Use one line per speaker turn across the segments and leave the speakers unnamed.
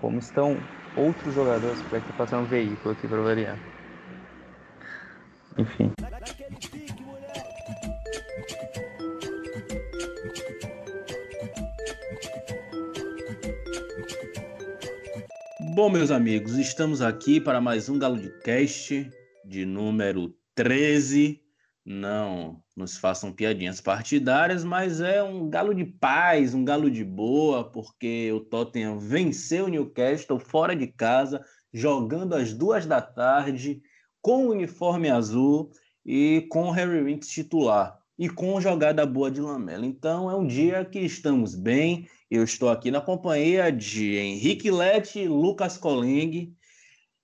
como estão outros jogadores, para que passar um veículo aqui para variar. Enfim.
Bom, meus amigos, estamos aqui para mais um Galo de Cast de número 13. Não nos façam piadinhas partidárias, mas é um galo de paz, um galo de boa, porque o Tottenham venceu o Newcastle fora de casa, jogando às duas da tarde, com o uniforme azul e com o Harry Winks titular e com jogada boa de Lamela. Então é um dia que estamos bem. Eu estou aqui na companhia de Henrique Lete e Lucas Coling.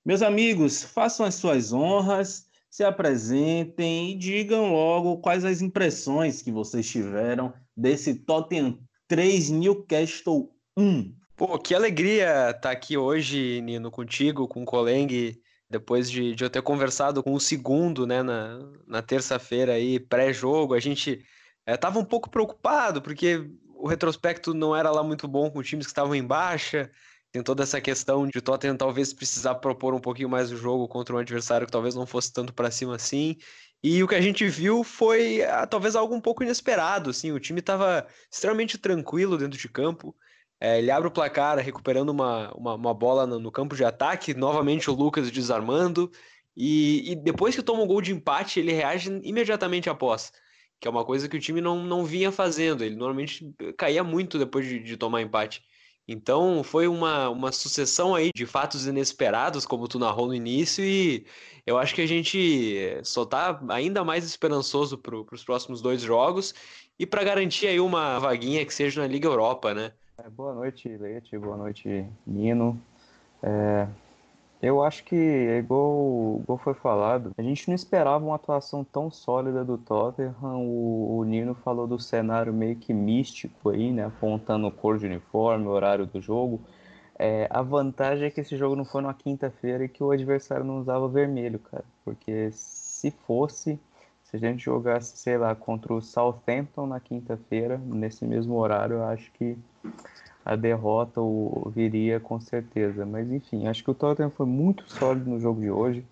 Meus amigos, façam as suas honras, se apresentem e digam logo quais as impressões que vocês tiveram desse Tottenham 3 Newcastle 1.
Pô, que alegria estar aqui hoje, Nino, contigo, com o Coleng depois de, de eu ter conversado com o segundo, né, na, na terça-feira aí, pré-jogo, a gente estava eh, um pouco preocupado, porque o retrospecto não era lá muito bom com times que estavam em baixa, tem toda essa questão de o Tottenham talvez precisar propor um pouquinho mais o jogo contra um adversário que talvez não fosse tanto para cima assim, e o que a gente viu foi ah, talvez algo um pouco inesperado, assim, o time estava extremamente tranquilo dentro de campo, é, ele abre o placar recuperando uma, uma, uma bola no, no, campo de ataque, novamente o Lucas desarmando, e, e, depois que toma um gol de empate, ele reage imediatamente após, que é uma coisa que o time não, não vinha fazendo, ele normalmente caía muito depois de, de tomar empate. Então foi uma, uma sucessão aí de fatos inesperados, como tu narrou no início, e eu acho que a gente só tá ainda mais esperançoso para os próximos dois jogos e para garantir aí uma vaguinha que seja na Liga Europa, né?
É, boa noite, Leite. Boa noite, Nino. É, eu acho que, igual, igual foi falado, a gente não esperava uma atuação tão sólida do Tottenham. O, o Nino falou do cenário meio que místico aí, né? Apontando cor de uniforme, horário do jogo. É, a vantagem é que esse jogo não foi numa quinta-feira e que o adversário não usava vermelho, cara. Porque se fosse, se a gente jogasse, sei lá, contra o Southampton na quinta-feira, nesse mesmo horário, eu acho que a derrota viria com certeza. Mas enfim, acho que o Tottenham foi muito sólido no jogo de hoje.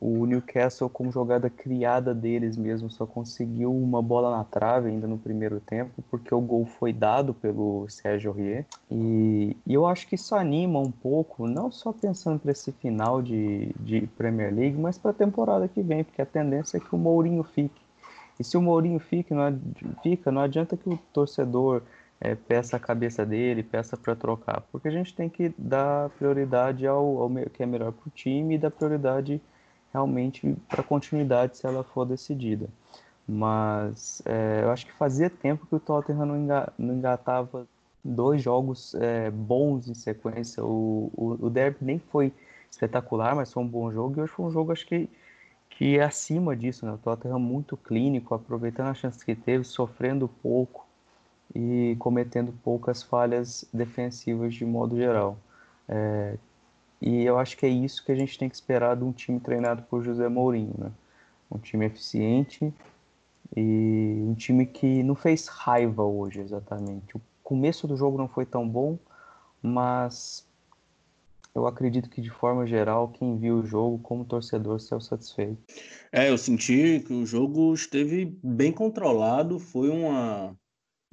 O Newcastle, com jogada criada deles mesmo, só conseguiu uma bola na trave ainda no primeiro tempo, porque o gol foi dado pelo Sérgio Rier. E, e eu acho que isso anima um pouco, não só pensando para esse final de, de Premier League, mas para a temporada que vem, porque a tendência é que o Mourinho fique. E se o Mourinho fique, não, fica, não adianta que o torcedor é, peça a cabeça dele, peça para trocar, porque a gente tem que dar prioridade ao, ao que é melhor para o time e dar prioridade realmente para continuidade se ela for decidida. Mas é, eu acho que fazia tempo que o Tottenham não, enga, não engatava dois jogos é, bons em sequência. O, o, o Derby nem foi espetacular, mas foi um bom jogo. E hoje foi um jogo, acho que, que é acima disso. Né? O Tottenham muito clínico, aproveitando a chance que teve, sofrendo pouco e cometendo poucas falhas defensivas de modo geral. É, e eu acho que é isso que a gente tem que esperar de um time treinado por José Mourinho, né? Um time eficiente e um time que não fez raiva hoje exatamente. O começo do jogo não foi tão bom, mas eu acredito que de forma geral quem viu o jogo como torcedor saiu satisfeito.
É, eu senti que o jogo esteve bem controlado, foi uma,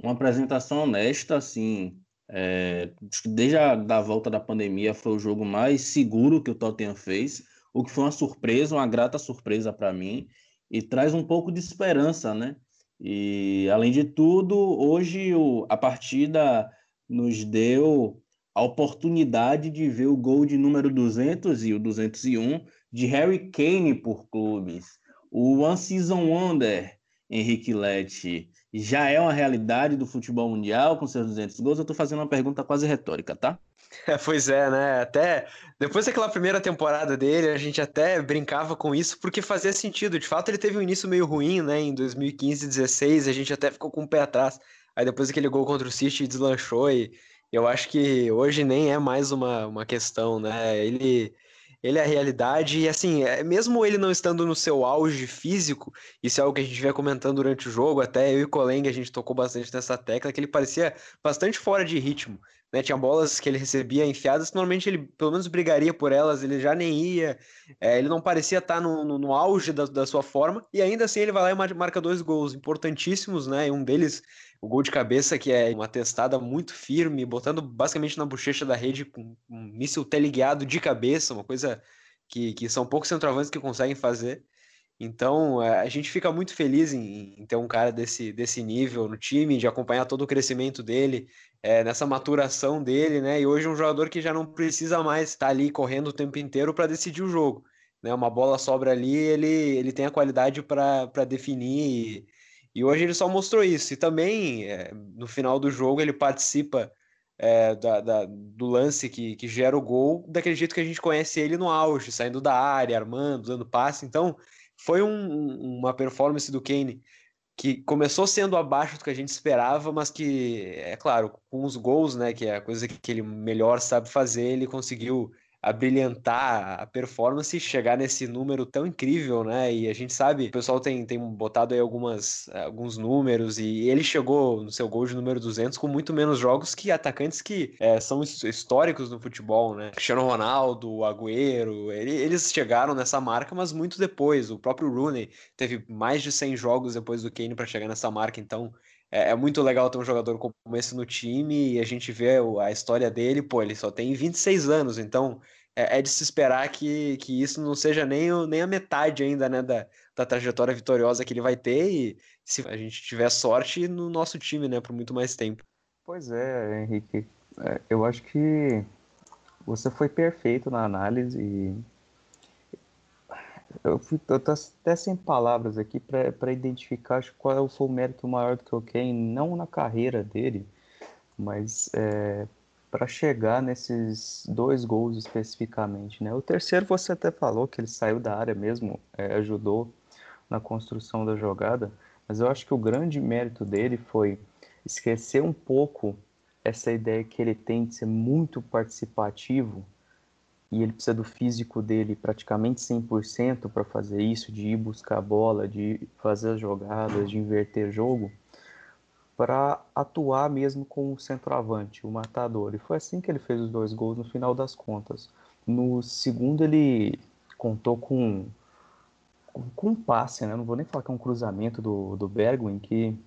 uma apresentação honesta, assim, é, desde a da volta da pandemia foi o jogo mais seguro que o Tottenham fez, o que foi uma surpresa, uma grata surpresa para mim, e traz um pouco de esperança, né? E além de tudo, hoje o, a partida nos deu a oportunidade de ver o gol de número 200 e o 201 de Harry Kane por clubes. O One Season Wonder, Henrique Lete, já é uma realidade do futebol mundial com seus 200 gols? Eu estou fazendo uma pergunta quase retórica, tá?
É, pois é, né? Até depois daquela primeira temporada dele, a gente até brincava com isso porque fazia sentido. De fato, ele teve um início meio ruim, né? Em 2015, 16, a gente até ficou com o pé atrás. Aí depois aquele gol contra o City deslanchou e eu acho que hoje nem é mais uma, uma questão, né? Ele ele é a realidade, e assim, é, mesmo ele não estando no seu auge físico, isso é algo que a gente vai comentando durante o jogo, até eu e Coleng a gente tocou bastante nessa tecla, que ele parecia bastante fora de ritmo, né? Tinha bolas que ele recebia enfiadas, que normalmente ele pelo menos brigaria por elas, ele já nem ia, é, ele não parecia estar no, no, no auge da, da, sua forma, e ainda assim ele vai lá e marca dois gols importantíssimos, né? E um deles, o gol de cabeça, que é uma testada muito firme, botando basicamente na bochecha da rede com um míssil teleguiado de cabeça, uma coisa que, que são poucos centroavantes que conseguem fazer. Então, é, a gente fica muito feliz em, em, ter um cara desse, desse nível no time, de acompanhar todo o crescimento dele, é, nessa maturação dele, né? E hoje é um jogador que já não precisa mais estar ali correndo o tempo inteiro para decidir o jogo. Né? Uma bola sobra ali, ele, ele tem a qualidade para definir. E, e, hoje ele só mostrou isso. E também, é, no final do jogo, ele participa é, da, da, do lance que, que gera o gol daquele jeito que a gente conhece ele no auge, saindo da área, armando, dando passe. Então foi um, uma performance do Kane que começou sendo abaixo do que a gente esperava, mas que, é claro, com os gols, né, que é a coisa que ele melhor sabe fazer, ele conseguiu a brilhantar a performance e chegar nesse número tão incrível, né? E a gente sabe, o pessoal tem, tem botado aí algumas, alguns números e ele chegou no seu gol de número 200 com muito menos jogos que atacantes que é, são históricos no futebol, né? Cristiano Ronaldo, Agüero, ele, eles chegaram nessa marca, mas muito depois. O próprio Rooney teve mais de 100 jogos depois do Kane para chegar nessa marca, então é, é, muito legal ter um jogador como esse no time e a gente vê a história dele, pô, ele só tem 26 anos, então é, é de se esperar que, que isso não seja nem, nem a metade ainda, né, da, da trajetória vitoriosa que ele vai ter e se a gente tiver sorte no nosso time, né, por muito mais tempo.
Pois é, Henrique, é, eu acho que você foi perfeito na análise e eu, fui, eu tô até sem palavras aqui para identificar qual foi o mérito maior do que o Kane, não na carreira dele, mas é, para chegar nesses dois gols especificamente, né? O terceiro você até falou que ele saiu da área mesmo, é, ajudou na construção da jogada, mas eu acho que o grande mérito dele foi esquecer um pouco essa ideia que ele tem de ser muito participativo e ele precisa do físico dele praticamente 100% para fazer isso, de ir buscar a bola, de fazer as jogadas, de inverter jogo para atuar mesmo com o centroavante, o matador. E foi assim que ele fez os dois gols no final das contas. No segundo ele contou com com um passe, né? Não vou nem falar que é um cruzamento do, do Bergwijn que,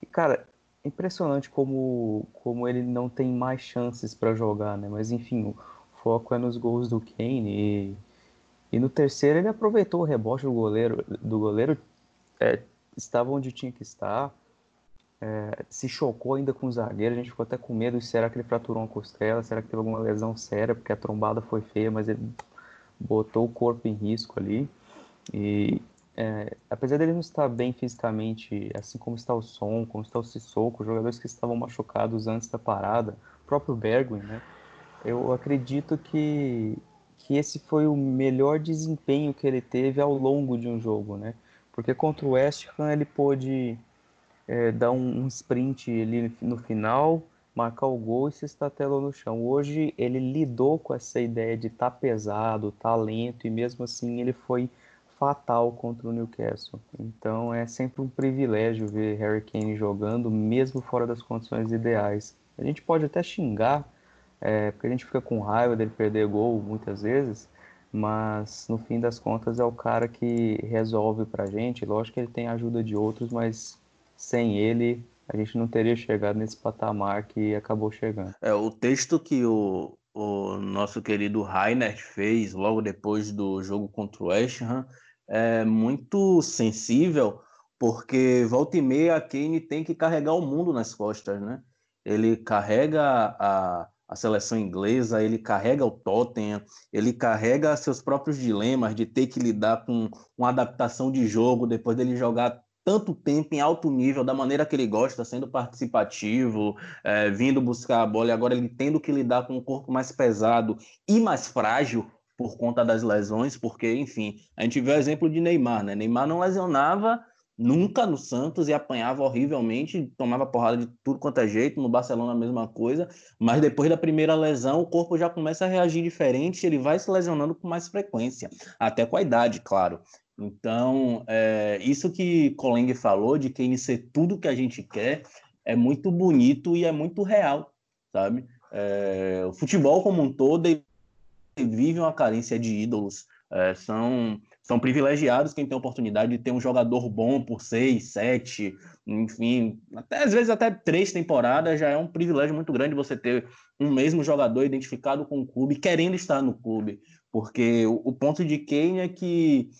que cara, impressionante como como ele não tem mais chances para jogar, né? Mas enfim, o foco é nos gols do Kane e, e no terceiro ele aproveitou o rebote do goleiro do goleiro é, estava onde tinha que estar é, se chocou ainda com o zagueiro, a gente ficou até com medo, será que ele fraturou uma costela, será que teve alguma lesão séria, porque a trombada foi feia, mas ele botou o corpo em risco ali, e é, apesar dele não estar bem fisicamente, assim como está o Som, como está o Sissoko, jogadores que estavam machucados antes da parada, o próprio Bergwijn, né, eu acredito que, que esse foi o melhor desempenho que ele teve ao longo de um jogo, né, porque contra o West Ham ele pôde é, dar um, um, sprint ali no final, marcar o gol e se estatelou no chão. Hoje ele lidou com essa ideia de estar tá pesado, tá lento e mesmo assim ele foi fatal contra o Newcastle. Então é sempre um privilégio ver Harry Kane jogando, mesmo fora das condições ideais. A gente pode até xingar, é, porque a gente fica com raiva dele perder gol muitas vezes, mas no fim das contas é o cara que resolve pra gente. Lógico que ele tem a ajuda de outros, mas sem ele a gente não teria chegado nesse patamar que acabou chegando.
É, o texto que o, o nosso querido Rainer fez logo depois do jogo contra o West Ham é muito sensível, porque volta e meia a Kane tem que carregar o mundo nas costas, né? Ele carrega a, a seleção inglesa, ele carrega o Tottenham, ele carrega seus próprios dilemas de ter que lidar com uma adaptação de jogo depois dele jogar tanto tempo em alto nível, da maneira que ele gosta, sendo participativo, é, vindo buscar a bola, e agora ele tendo que lidar com um corpo mais pesado e mais frágil por conta das lesões, porque, enfim, a gente vê o exemplo de Neymar, né? Neymar não lesionava nunca no Santos e apanhava horrivelmente, tomava porrada de tudo quanto é jeito, no Barcelona a mesma coisa, mas depois da primeira lesão o corpo já começa a reagir diferente, ele vai se lesionando com mais frequência, até com a idade, claro. Então, é, isso que Coleng falou de Kane ser tudo que a gente quer é muito bonito e é muito real. sabe? É, o futebol como um todo vive uma carência de ídolos. É, são, são privilegiados quem tem a oportunidade de ter um jogador bom por seis, sete, enfim, até às vezes até três temporadas já é um privilégio muito grande você ter um mesmo jogador identificado com o clube, querendo estar no clube, porque o, o ponto de Kane é que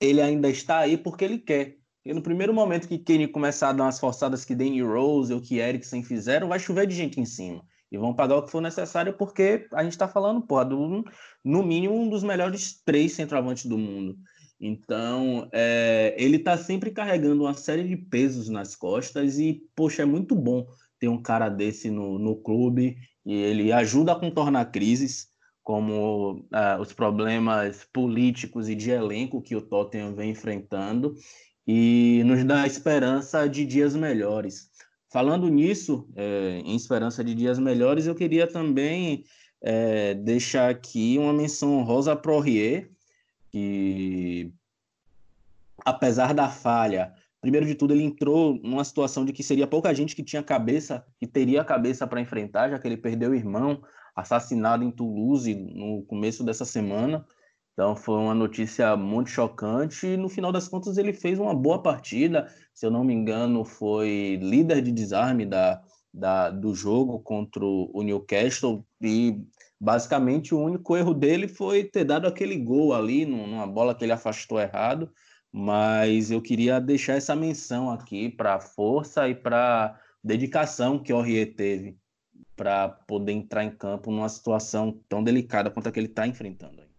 ele ainda está aí porque ele quer. E no primeiro momento que Kane começar a dar umas forçadas que Danny Rose ou que Eriksen fizeram, vai chover de gente em cima. E vão pagar o que for necessário, porque a gente está falando, porra, do, no mínimo, um dos melhores três centroavantes do mundo. Então, é, ele está sempre carregando uma série de pesos nas costas e, poxa, é muito bom ter um cara desse no, no clube e ele ajuda a contornar crises, como uh, os problemas políticos e de elenco que o Tottenham vem enfrentando e nos dá esperança de dias melhores. Falando nisso, é, em esperança de dias melhores, eu queria também é, deixar aqui uma menção o Rie, que, apesar da falha, primeiro de tudo, ele entrou numa situação de que seria pouca gente que tinha cabeça, que teria cabeça para enfrentar, já que ele perdeu o irmão assassinado em Toulouse no começo dessa semana. Então foi uma notícia muito chocante e no final das contas ele fez uma boa partida. Se eu não me engano, foi líder de desarme da, da, do jogo contra o Newcastle e basicamente o único erro dele foi ter dado aquele gol ali numa bola que ele afastou errado. Mas eu queria deixar essa menção aqui para a força e para dedicação que o Aurier teve para poder entrar em campo numa situação tão delicada quanto a que ele está enfrentando.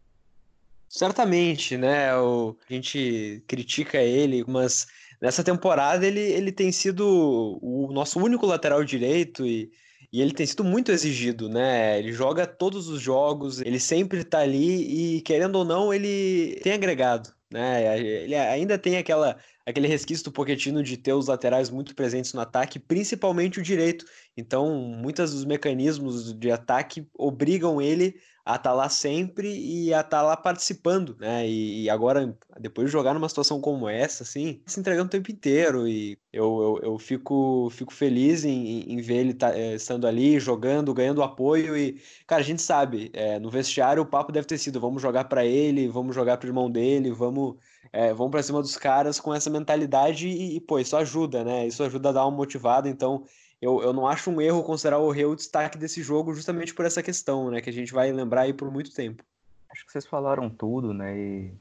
Certamente, né? O, a gente critica ele, mas nessa temporada ele, ele tem sido o nosso único lateral direito e, e ele tem sido muito exigido, né? Ele joga todos os jogos, ele sempre tá ali e, querendo ou não, ele tem agregado, né? Ele ainda tem aquela, aquele resquício do Pochettino de ter os laterais muito presentes no ataque, principalmente o direito. Então, muitos dos mecanismos de ataque obrigam ele a estar tá lá sempre e a estar tá lá participando, né? E, e, agora, depois de jogar numa situação como essa, assim, se entregando o tempo inteiro. E eu, eu, eu fico, fico feliz em, em ver ele tá, é, estando ali, jogando, ganhando apoio. E, cara, a gente sabe, é, no vestiário o papo deve ter sido: vamos jogar para ele, vamos jogar pro irmão dele, vamos, é, vamos para cima dos caras com essa mentalidade. E, e, pô, isso ajuda, né? Isso ajuda a dar uma motivada. Então, eu, eu não acho um erro considerar o Rei o destaque desse jogo justamente por essa questão, né? Que a gente vai lembrar aí por muito tempo.
Acho que vocês falaram tudo, né? E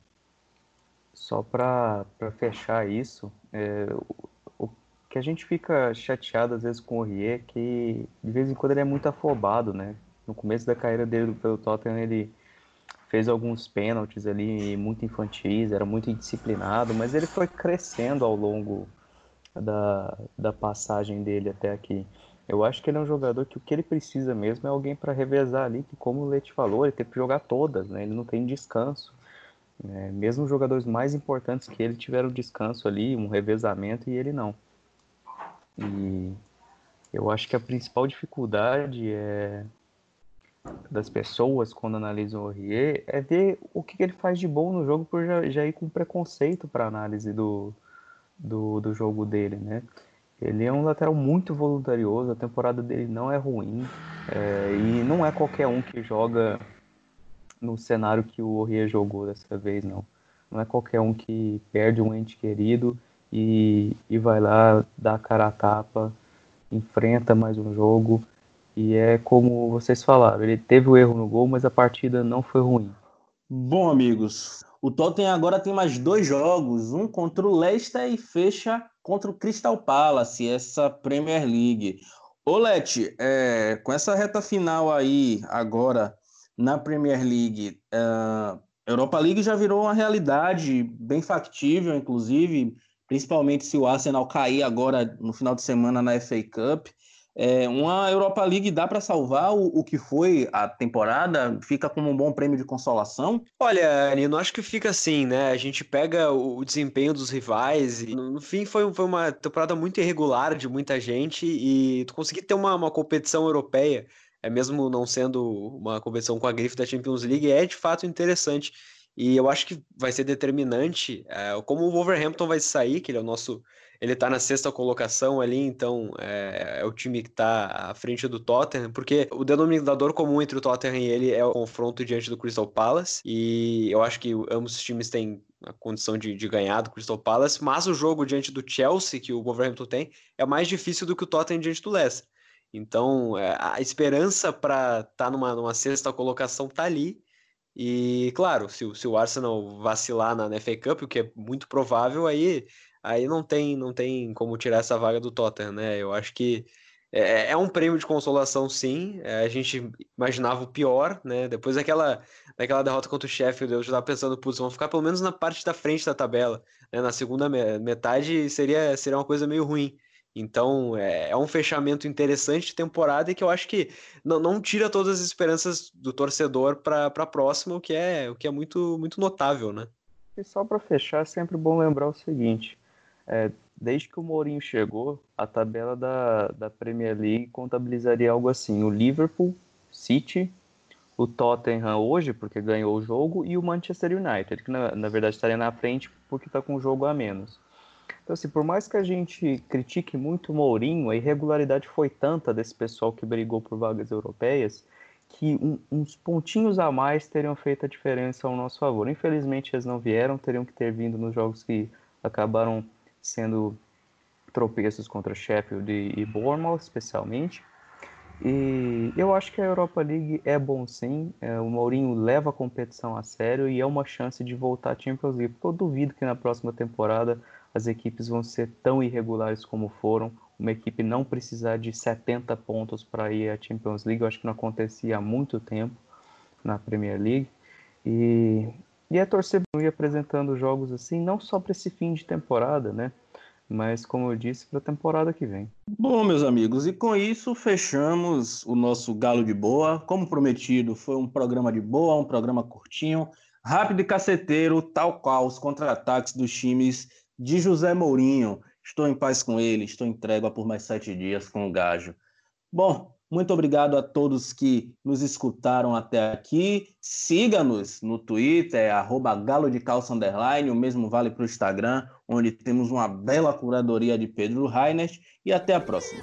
só para fechar isso, é, o, o, que a gente fica chateado às vezes com o Rie é que de vez em quando ele é muito afobado, né? No começo da carreira dele pelo Tottenham ele fez alguns pênaltis ali muito infantis, era muito indisciplinado, mas ele foi crescendo ao longo da, da passagem dele até aqui. Eu acho que ele é um jogador que o que ele precisa mesmo é alguém para revezar ali, que como o Leite falou, ele tem que jogar todas, né? Ele não tem descanso. Né? Mesmo os jogadores mais importantes que ele tiveram descanso ali, um revezamento, e ele não. E eu acho que a principal dificuldade é das pessoas quando analisam o Rie é ver o que ele faz de bom no jogo por já, já ir com preconceito para análise do, do, do jogo dele, né? Ele é um lateral muito voluntarioso, a temporada dele não é ruim, é, e não é qualquer um que joga no cenário que o Orria jogou dessa vez, não. Não é qualquer um que perde um ente querido e, e vai lá, dá a cara a tapa, enfrenta mais um jogo. E é como vocês falaram, ele teve o erro no gol, mas a partida não foi ruim.
Bom, amigos, o Tottenham agora tem mais dois jogos, um contra o Leicester e fecha contra o Crystal Palace, essa Premier League. Ô Leti, é, com essa reta final aí agora na Premier League, a é, Europa League já virou uma realidade bem factível, inclusive, principalmente se o Arsenal cair agora no final de semana na FA Cup. É, uma Europa League dá para salvar o, o, que foi a temporada? Fica como um bom prêmio de consolação?
Olha, Nino, acho que fica assim, né? A gente pega o, o desempenho dos rivais e no, no fim foi, foi, uma temporada muito irregular de muita gente e tu conseguir ter uma, uma competição europeia, é mesmo não sendo uma competição com a grife da Champions League, é de fato interessante. E eu acho que vai ser determinante é, como o Wolverhampton vai sair, que ele é o nosso ele tá na sexta colocação ali, então é, é o time que tá à frente do Tottenham, porque o denominador comum entre o Tottenham e ele é o confronto diante do Crystal Palace, e eu acho que ambos os times têm a condição de, de ganhar do Crystal Palace, mas o jogo diante do Chelsea, que o Wolverhampton tem, é mais difícil do que o Tottenham diante do Leicester. Então, é, a esperança para estar tá numa, numa sexta colocação tá ali, e, claro, se, se o Arsenal vacilar na, na FA Cup, o que é muito provável, aí, aí não, tem, não tem como tirar essa vaga do Tottenham, né? Eu acho que é, é um prêmio de consolação, sim. É, a gente imaginava o pior, né? Depois daquela, daquela derrota contra o Sheffield, eu já estava pensando, putz, vão ficar pelo menos na parte da frente da tabela. Né? Na segunda metade seria, seria uma coisa meio ruim. Então é, é, um fechamento interessante de temporada e que eu acho que não, não tira todas as esperanças do torcedor para a próxima, o que é, o que é muito, muito notável, né?
E só para fechar, é sempre bom lembrar o seguinte: é, desde que o Mourinho chegou, a tabela da, da Premier League contabilizaria algo assim: o Liverpool, City, o Tottenham hoje, porque ganhou o jogo, e o Manchester United, que na, na verdade estaria na frente porque está com um jogo a menos. Então, assim, por mais que a gente critique muito o Mourinho, a irregularidade foi tanta desse pessoal que brigou por vagas europeias que um, uns pontinhos a mais teriam feito a diferença ao nosso favor. Infelizmente, eles não vieram, teriam que ter vindo nos jogos que acabaram sendo tropeços contra Sheffield e Bournemouth, especialmente. E eu acho que a Europa League é bom sim. É, o Mourinho leva a competição a sério e é uma chance de voltar à Champions League. Porque eu duvido que na próxima temporada as equipes vão ser tão irregulares como foram. Uma equipe não precisar de 70 pontos para ir à Champions League, eu acho que não acontecia há muito tempo na Premier League. E, e a torcida ir apresentando jogos assim, não só para esse fim de temporada, né? Mas, como eu disse, para a temporada que vem.
Bom, meus amigos, e com isso fechamos o nosso Galo de Boa. Como prometido, foi um programa de boa, um programa curtinho, rápido e caceteiro, tal qual os contra-ataques dos times de José Mourinho. Estou em paz com ele, estou em trégua por mais sete dias com o Gajo. Bom, muito obrigado a todos que nos escutaram até aqui. Siga-nos no Twitter, é arroba galo de calça underline, o mesmo vale para o Instagram, onde temos uma bela curadoria de Pedro Reinert. E até a próxima.